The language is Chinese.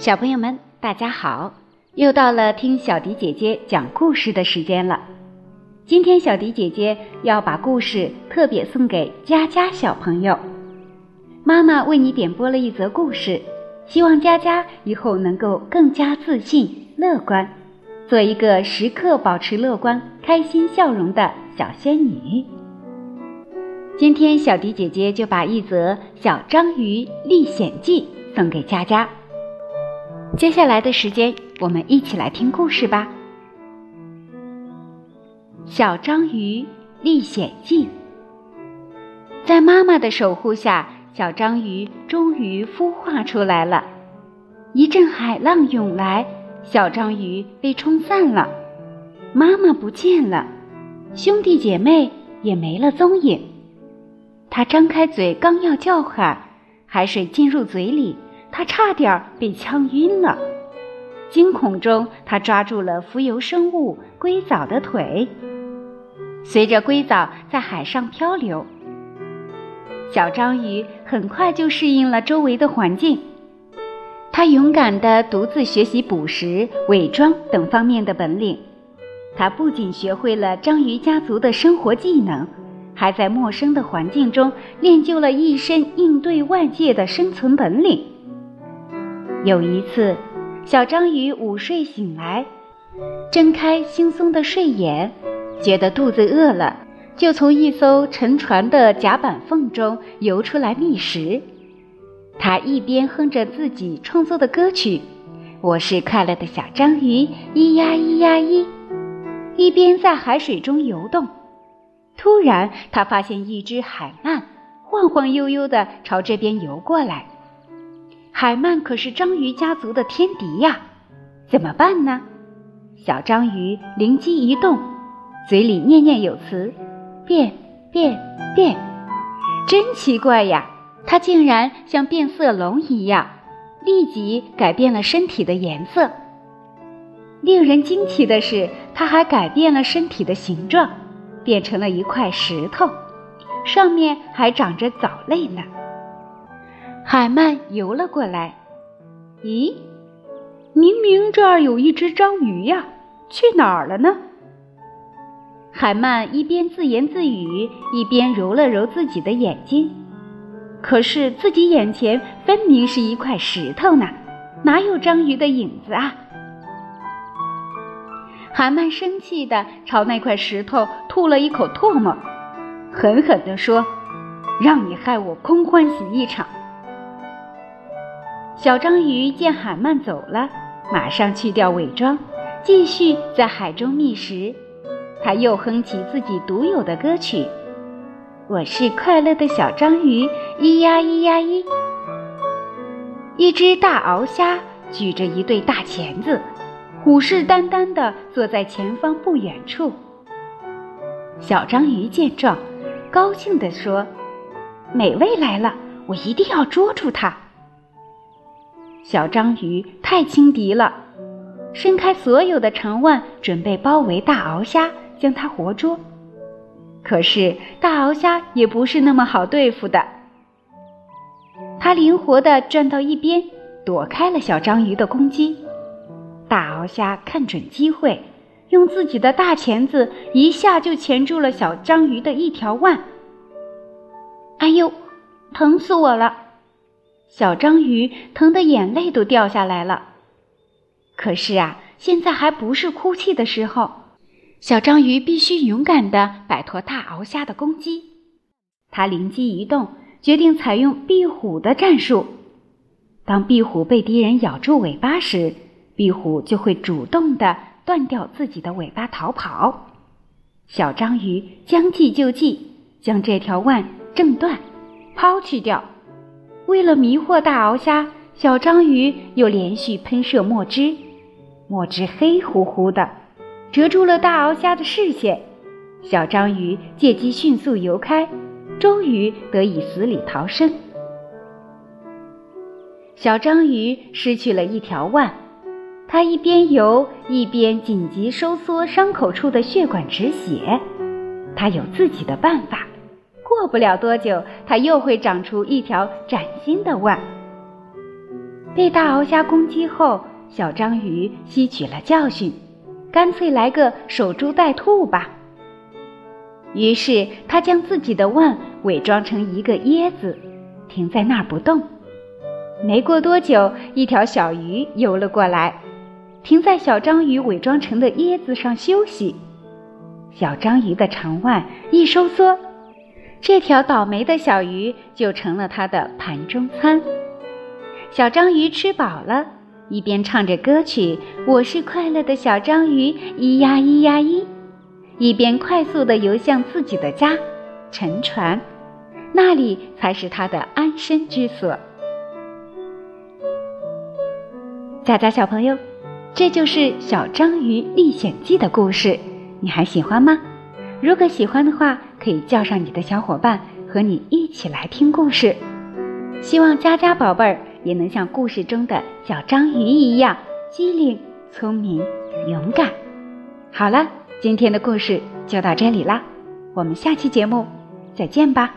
小朋友们，大家好！又到了听小迪姐姐讲故事的时间了。今天小迪姐姐要把故事特别送给佳佳小朋友。妈妈为你点播了一则故事，希望佳佳以后能够更加自信、乐观，做一个时刻保持乐观、开心笑容的小仙女。今天小迪姐姐就把一则《小章鱼历险记》送给佳佳。接下来的时间，我们一起来听故事吧。《小章鱼历险记》在妈妈的守护下，小章鱼终于孵化出来了。一阵海浪涌来，小章鱼被冲散了，妈妈不见了，兄弟姐妹也没了踪影。它张开嘴，刚要叫喊，海水进入嘴里。他差点被呛晕了，惊恐中，他抓住了浮游生物龟藻的腿，随着龟藻在海上漂流。小章鱼很快就适应了周围的环境，它勇敢地独自学习捕食、伪装等方面的本领。它不仅学会了章鱼家族的生活技能，还在陌生的环境中练就了一身应对外界的生存本领。有一次，小章鱼午睡醒来，睁开惺忪的睡眼，觉得肚子饿了，就从一艘沉船的甲板缝中游出来觅食。他一边哼着自己创作的歌曲“我是快乐的小章鱼，咿呀咿呀咿”，一边在海水中游动。突然，他发现一只海鳗晃晃悠悠地朝这边游过来。海鳗可是章鱼家族的天敌呀，怎么办呢？小章鱼灵机一动，嘴里念念有词：“变变变！”真奇怪呀，它竟然像变色龙一样，立即改变了身体的颜色。令人惊奇的是，它还改变了身体的形状，变成了一块石头，上面还长着藻类呢。海鳗游了过来，咦，明明这儿有一只章鱼呀，去哪儿了呢？海鳗一边自言自语，一边揉了揉自己的眼睛。可是自己眼前分明是一块石头呢，哪有章鱼的影子啊？海曼生气地朝那块石头吐了一口唾沫，狠狠地说：“让你害我空欢喜一场！”小章鱼见海鳗走了，马上去掉伪装，继续在海中觅食。他又哼起自己独有的歌曲：“我是快乐的小章鱼，咿呀咿呀咿。”一只大鳌虾举着一对大钳子，虎视眈眈地坐在前方不远处。小章鱼见状，高兴地说：“美味来了，我一定要捉住它。”小章鱼太轻敌了，伸开所有的长腕，准备包围大鳌虾，将它活捉。可是大鳌虾也不是那么好对付的，它灵活地转到一边，躲开了小章鱼的攻击。大鳌虾看准机会，用自己的大钳子一下就钳住了小章鱼的一条腕。哎呦，疼死我了！小章鱼疼得眼泪都掉下来了，可是啊，现在还不是哭泣的时候。小章鱼必须勇敢地摆脱大鳌虾的攻击。它灵机一动，决定采用壁虎的战术。当壁虎被敌人咬住尾巴时，壁虎就会主动地断掉自己的尾巴逃跑。小章鱼将计就计，将这条腕挣断，抛弃掉。为了迷惑大鳌虾，小章鱼又连续喷射墨汁，墨汁黑乎乎的，遮住了大鳌虾的视线。小章鱼借机迅速游开，终于得以死里逃生。小章鱼失去了一条腕，它一边游一边紧急收缩伤口处的血管止血。它有自己的办法。过不了多久，它又会长出一条崭新的腕。被大鳌虾攻击后，小章鱼吸取了教训，干脆来个守株待兔吧。于是，他将自己的腕伪装成一个椰子，停在那儿不动。没过多久，一条小鱼游了过来，停在小章鱼伪装成的椰子上休息。小章鱼的长腕一收缩，这条倒霉的小鱼就成了它的盘中餐。小章鱼吃饱了，一边唱着歌曲“我是快乐的小章鱼，咿呀咿呀咿”，一边快速地游向自己的家——沉船，那里才是它的安身之所。佳佳小朋友，这就是《小章鱼历险记》的故事，你还喜欢吗？如果喜欢的话，可以叫上你的小伙伴和你一起来听故事。希望佳佳宝贝儿也能像故事中的小章鱼一样机灵、聪明、勇敢。好了，今天的故事就到这里啦，我们下期节目再见吧。